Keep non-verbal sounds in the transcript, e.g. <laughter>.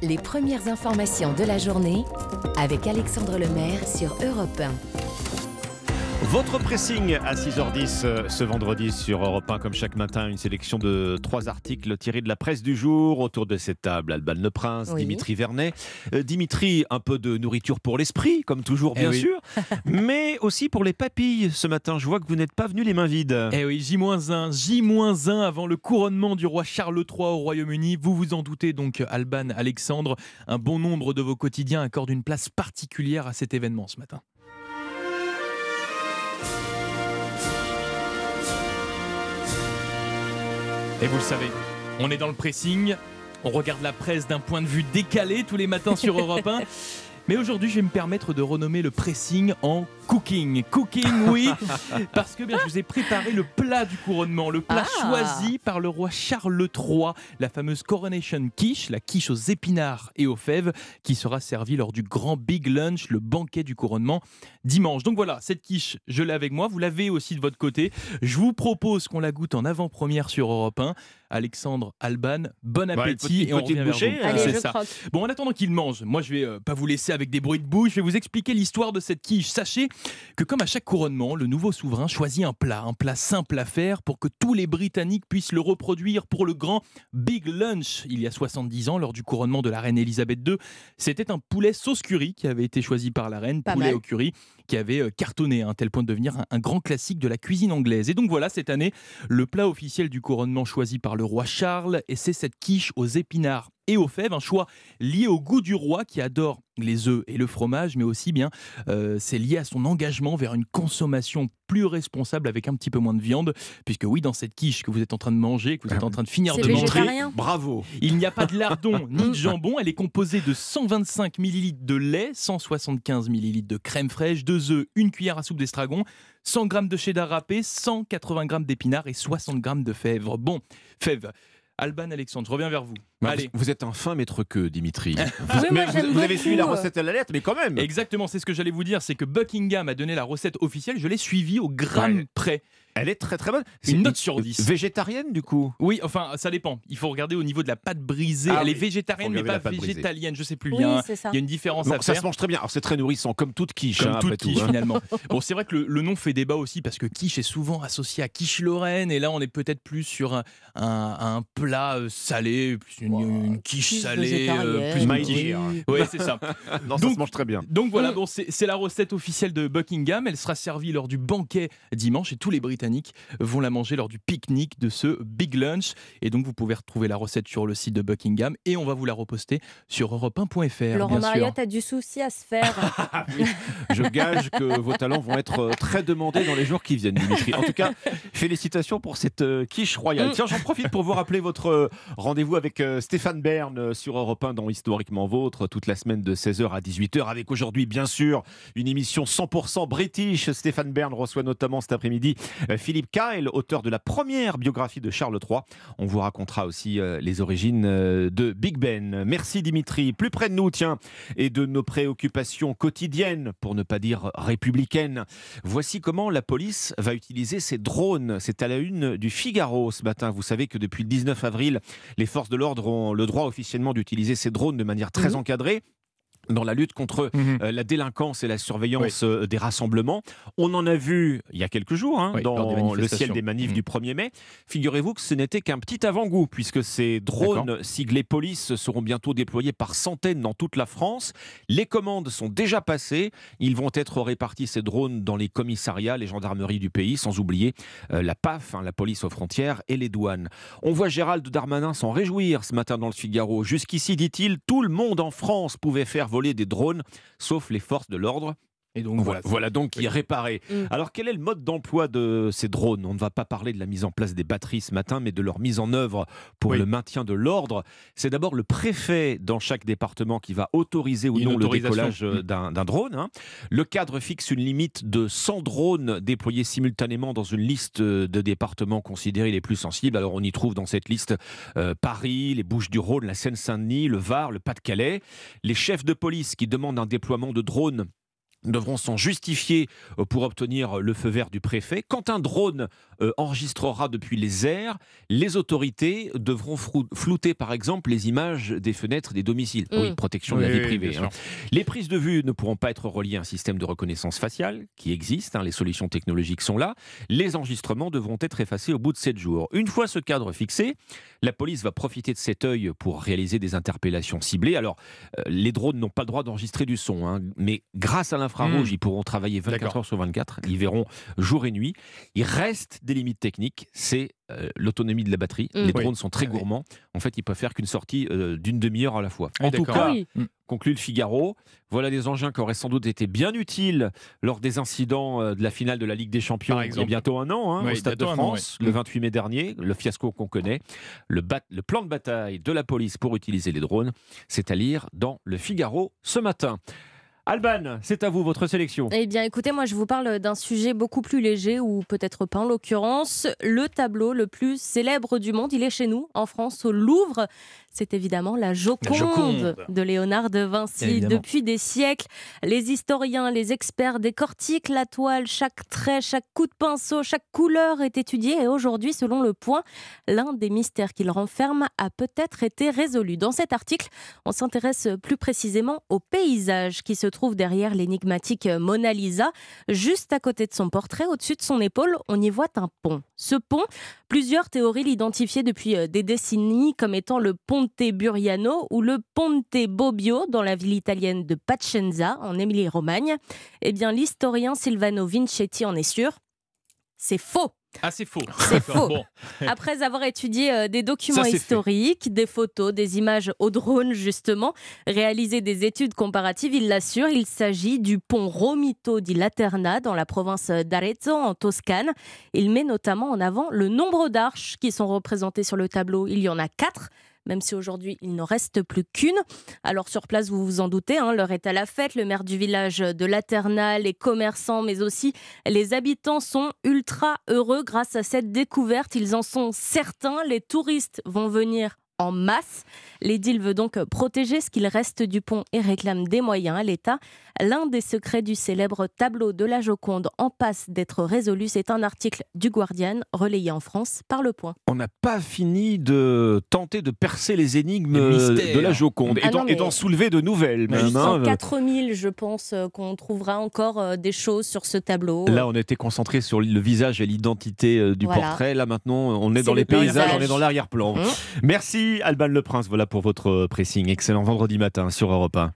les premières informations de la journée avec Alexandre Lemaire sur Europe 1. Votre pressing à 6h10 euh, ce vendredi sur Europe 1, comme chaque matin, une sélection de trois articles tirés de la presse du jour. Autour de cette table, Alban Le Prince, Oui. Dimitri Vernet. Euh, Dimitri, un peu de nourriture pour l'esprit, comme toujours, Eh bien oui. sûr, <laughs> mais aussi pour les papilles. Ce matin, je vois que vous n'êtes pas venu les mains vides. Eh oui, J-1, J-1 avant le couronnement du roi Charles III au Royaume-Uni. Vous vous en doutez donc, Alban, Alexandre, un bon nombre de vos quotidiens accordent une place particulière à cet événement ce matin. Et vous le savez, on est dans le pressing, on regarde la presse d'un point de vue décalé tous les matins sur Europe 1. <laughs> Mais aujourd'hui, je vais me permettre de renommer le pressing en cooking. Cooking, oui, <laughs> parce que bien, je vous ai préparé le plat du couronnement, le plat Ah. choisi par le roi Charles III, la fameuse coronation quiche, la quiche aux épinards et aux fèves, qui sera servie lors du grand big lunch, le banquet du couronnement, dimanche. Donc voilà, cette quiche, je l'ai avec moi, vous l'avez aussi de votre côté. Je vous propose qu'on la goûte en avant-première sur Europe 1. Alexandre, Alban, bon une appétit petite- et on revient vers vous. Allez, ça. croque. Bon, en attendant qu'il mange, moi je vais euh, pas vous laisser avec des bruits de bouche, je vais vous expliquer l'histoire de cette quiche. Sachez que comme à chaque couronnement, le nouveau souverain choisit un plat, un plat simple à faire pour que tous les Britanniques puissent le reproduire pour le grand Big Lunch. Il y a 70 ans, lors du couronnement de la reine Elisabeth II, c'était un poulet sauce curry qui avait été choisi par la reine, Pas poulet mal. au curry, qui avait euh, cartonné à un tel point de devenir un, un grand classique de la cuisine anglaise. Et donc voilà, cette année, le plat officiel du couronnement choisi par le roi Charles, et c'est cette quiche aux épinards et aux fèves, un choix lié au goût du roi qui adore les œufs et le fromage, mais aussi bien euh, c'est lié à son engagement vers une consommation plus responsable avec un petit peu moins de viande, puisque oui, dans cette quiche que vous êtes en train de manger, que vous êtes en train de finir de manger. Bravo. il n'y a pas de lardon <laughs> ni de jambon. Elle est composée de 125 ml de lait, 175 ml de crème fraîche, 2 œufs, une cuillère à soupe d'estragon, 100 g de cheddar râpé, 180 g d'épinards et 60 g de fèves. Bon, fèves. Alban Alexandre, je reviens vers vous. Bah, Allez. Vous, vous êtes un fin maître que, Dimitri. <laughs> Mais vous, avez suivi la recette à la lettre, mais quand même. Exactement, c'est ce que j'allais vous dire, c'est que Buckingham a donné la recette officielle, je l'ai suivie au gramme Ouais. près. Elle est très très bonne. C'est Une note sur 10. Végétarienne du coup? Oui, enfin, ça dépend. Il faut regarder au niveau de la pâte brisée. Ah Elle est végétarienne, mais pas pâte brisée. végétalienne, je sais plus. Il Oui, y un- il y a une différence Donc à ça faire. se mange très bien. Alors c'est très nourrissant, comme toute quiche. Comme hein, toute après tout, quiche hein. finalement. <laughs> Bon, c'est vrai que le, le nom fait débat aussi parce que quiche est souvent associé à quiche lorraine et là on est peut-être plus sur un, un- un plat euh, salé, plus une, une quiche Quiche salée, euh, plus dear. Oui, c'est ça. <laughs> Non, ça Donc- se mange très bien. Donc voilà, Mm. bon, c'est la recette officielle de Buckingham. Elle sera servie lors du banquet dimanche et tous les Britanniques vont la manger lors du pique-nique de ce Big Lunch. Et donc vous pouvez retrouver la recette sur le site de Buckingham et on va vous la reposter sur europe1.fr. Laurent. Mariotte a du souci à se faire. <laughs> Ah oui, je gage que vos talents vont être euh, très demandés dans les jours qui viennent, Dimitri. En tout cas, félicitations pour cette euh, quiche royale. Mm. Tiens, j'en profite pour vous rappeler votre rendez-vous avec Stéphane Bern euh, sur Europe 1 dans Historiquement Vôtre, toute la semaine de 16h à 18h, avec aujourd'hui, bien sûr, une émission 100% british. Stéphane Bern reçoit notamment cet après-midi euh, Philippe Kyle, auteur de la première biographie de Charles III. On vous racontera aussi euh, les origines de Big Ben. Merci Dimitri. Plus près de nous, tiens, et de nos préoccupations quotidiennes, pour ne pas dire républicaines. Voici comment la police va utiliser ses drones. C'est à la une du Figaro ce matin. Vous savez que depuis le 19 avril, les forces de l'ordre ont le droit officiellement d'utiliser ces drones de manière très Mhm. encadrée dans la lutte contre Mhm. euh, la délinquance et la surveillance euh, des rassemblements. On en a vu il y a quelques jours hein, Oui, dans le ciel des manifs Mhm. du 1er mai. Figurez-vous que ce n'était qu'un petit avant-goût, puisque ces drones siglés police seront bientôt déployés par centaines dans toute la France. Les commandes sont déjà passées. Ils vont être répartis, ces drones, dans les commissariats, les gendarmeries du pays, sans oublier euh, la PAF, hein, la police aux frontières, et les douanes. On voit Gérald Darmanin s'en réjouir ce matin dans le Figaro. Jusqu'ici, dit-il, tout le monde en France pouvait faire voler des drones, sauf les forces de l'ordre. Et donc Voilà, donc qui est réparé. Mm. Alors quel est le mode d'emploi de ces drones? On ne va pas parler de la mise en place des batteries ce matin, mais de leur mise en œuvre pour Oui. le maintien de l'ordre. C'est d'abord le préfet dans chaque département qui va autoriser ou Une non le décollage euh, Mm. d'un d'un drone. hein. Le cadre fixe une limite de 100 drones déployés simultanément dans une liste de départements considérés les plus sensibles. Alors on y trouve dans cette liste euh, Paris, les Bouches-du-Rhône, la Seine-Saint-Denis, le Var, le Pas-de-Calais. Les chefs de police qui demandent un déploiement de drones devront s'en justifier euh, pour obtenir le feu vert du préfet. Quand un drone euh, enregistrera depuis les airs, les autorités devront flouter par exemple les images des fenêtres des domiciles. Mm. Oui, protection de Oui, la vie oui, privée. hein. Les prises de vue ne pourront pas être reliées à un système de reconnaissance faciale qui existe, hein, les solutions technologiques sont là. Les enregistrements devront être effacés au bout de 7 jours. Une fois ce cadre fixé, la police va profiter de cet œil pour réaliser des interpellations ciblées. Alors, euh, les drones n'ont pas le droit d'enregistrer du son, hein, mais grâce à Hmm. ils pourront travailler 24 D'accord. heures sur 24. Ils verront jour et nuit. Il reste des limites techniques, c'est euh, l'autonomie de la batterie. Hmm. Les Oui. drones sont très gourmands. En fait, ils peuvent faire qu'une sortie euh, d'une demi-heure à la fois. Ah, en tout cas, Ah oui. conclut le Figaro. Voilà des engins qui auraient sans doute été bien utiles lors des incidents euh, de la finale de la Ligue des Champions il y a bientôt un an hein, au Stade de an, France, le Mm. 28 mai dernier, le fiasco qu'on connaît, le, le plan de bataille de la police pour utiliser les drones, c'est à lire dans le Figaro ce matin. Alban, c'est à vous votre sélection. Eh bien, écoutez, moi, je vous parle d'un sujet beaucoup plus léger, ou peut-être pas en l'occurrence. Le tableau le plus célèbre du monde, il est chez nous, en France, au Louvre. C'est évidemment la Joconde, Joconde. de Léonard de Vinci. Depuis des siècles, les historiens, les experts décortiquent la toile. Chaque trait, chaque coup de pinceau, chaque couleur est étudiée. Et aujourd'hui, selon le point, l'un des mystères qu'il renferme a peut-être été résolu. Dans cet article, on s'intéresse plus précisément au paysage qui se trouve derrière l'énigmatique Mona Lisa. Juste à côté de son portrait, au-dessus de son épaule, on y voit un pont. Ce pont, plusieurs théories l'identifiaient depuis euh, des décennies comme étant le Ponte Buriano ou le Ponte Bobbio dans la ville italienne de Pacenza, en Émilie-Romagne. Eh bien, l'historien Silvano Vincetti en est sûr. C'est faux. Ah, c'est faux. C'est D'accord. faux. Bon. <laughs> Après avoir étudié euh, des documents Ça, historiques, des photos, des images au drone justement, réalisé des études comparatives, il l'assure, il s'agit du pont Romito di Laterna dans la province d'Arezzo en Toscane. Il met notamment en avant le nombre d'arches qui sont représentées sur le tableau. Il y en a quatre. Même si aujourd'hui il n'en reste plus qu'une. Alors sur place, vous vous en doutez, hein, l'heure est à la fête. Le maire du village de Laterna, les commerçants, mais aussi les habitants sont ultra heureux grâce à cette découverte. Ils en sont certains. Les touristes vont venir en masse. L'édile veut donc protéger ce qu'il reste du pont et réclame des moyens à l'État. L'un des secrets du célèbre tableau de la Joconde en passe d'être résolu. C'est un article du Guardian relayé en France par Le Point. On n'a pas fini de tenter de percer les énigmes de la Joconde et Ah d'en non, mais- et d'en soulever de nouvelles. Même, Plus hein. en 4000, je pense euh, qu'on trouvera encore euh, des choses sur ce tableau. Là, on était concentré sur le visage et l'identité euh, du Voilà. portrait. Là, maintenant, on est dans les le paysages, paysage. on est dans l'arrière-plan. Mmh. Alban Le Prince. Voilà pour votre pressing. Excellent vendredi matin sur Europe 1.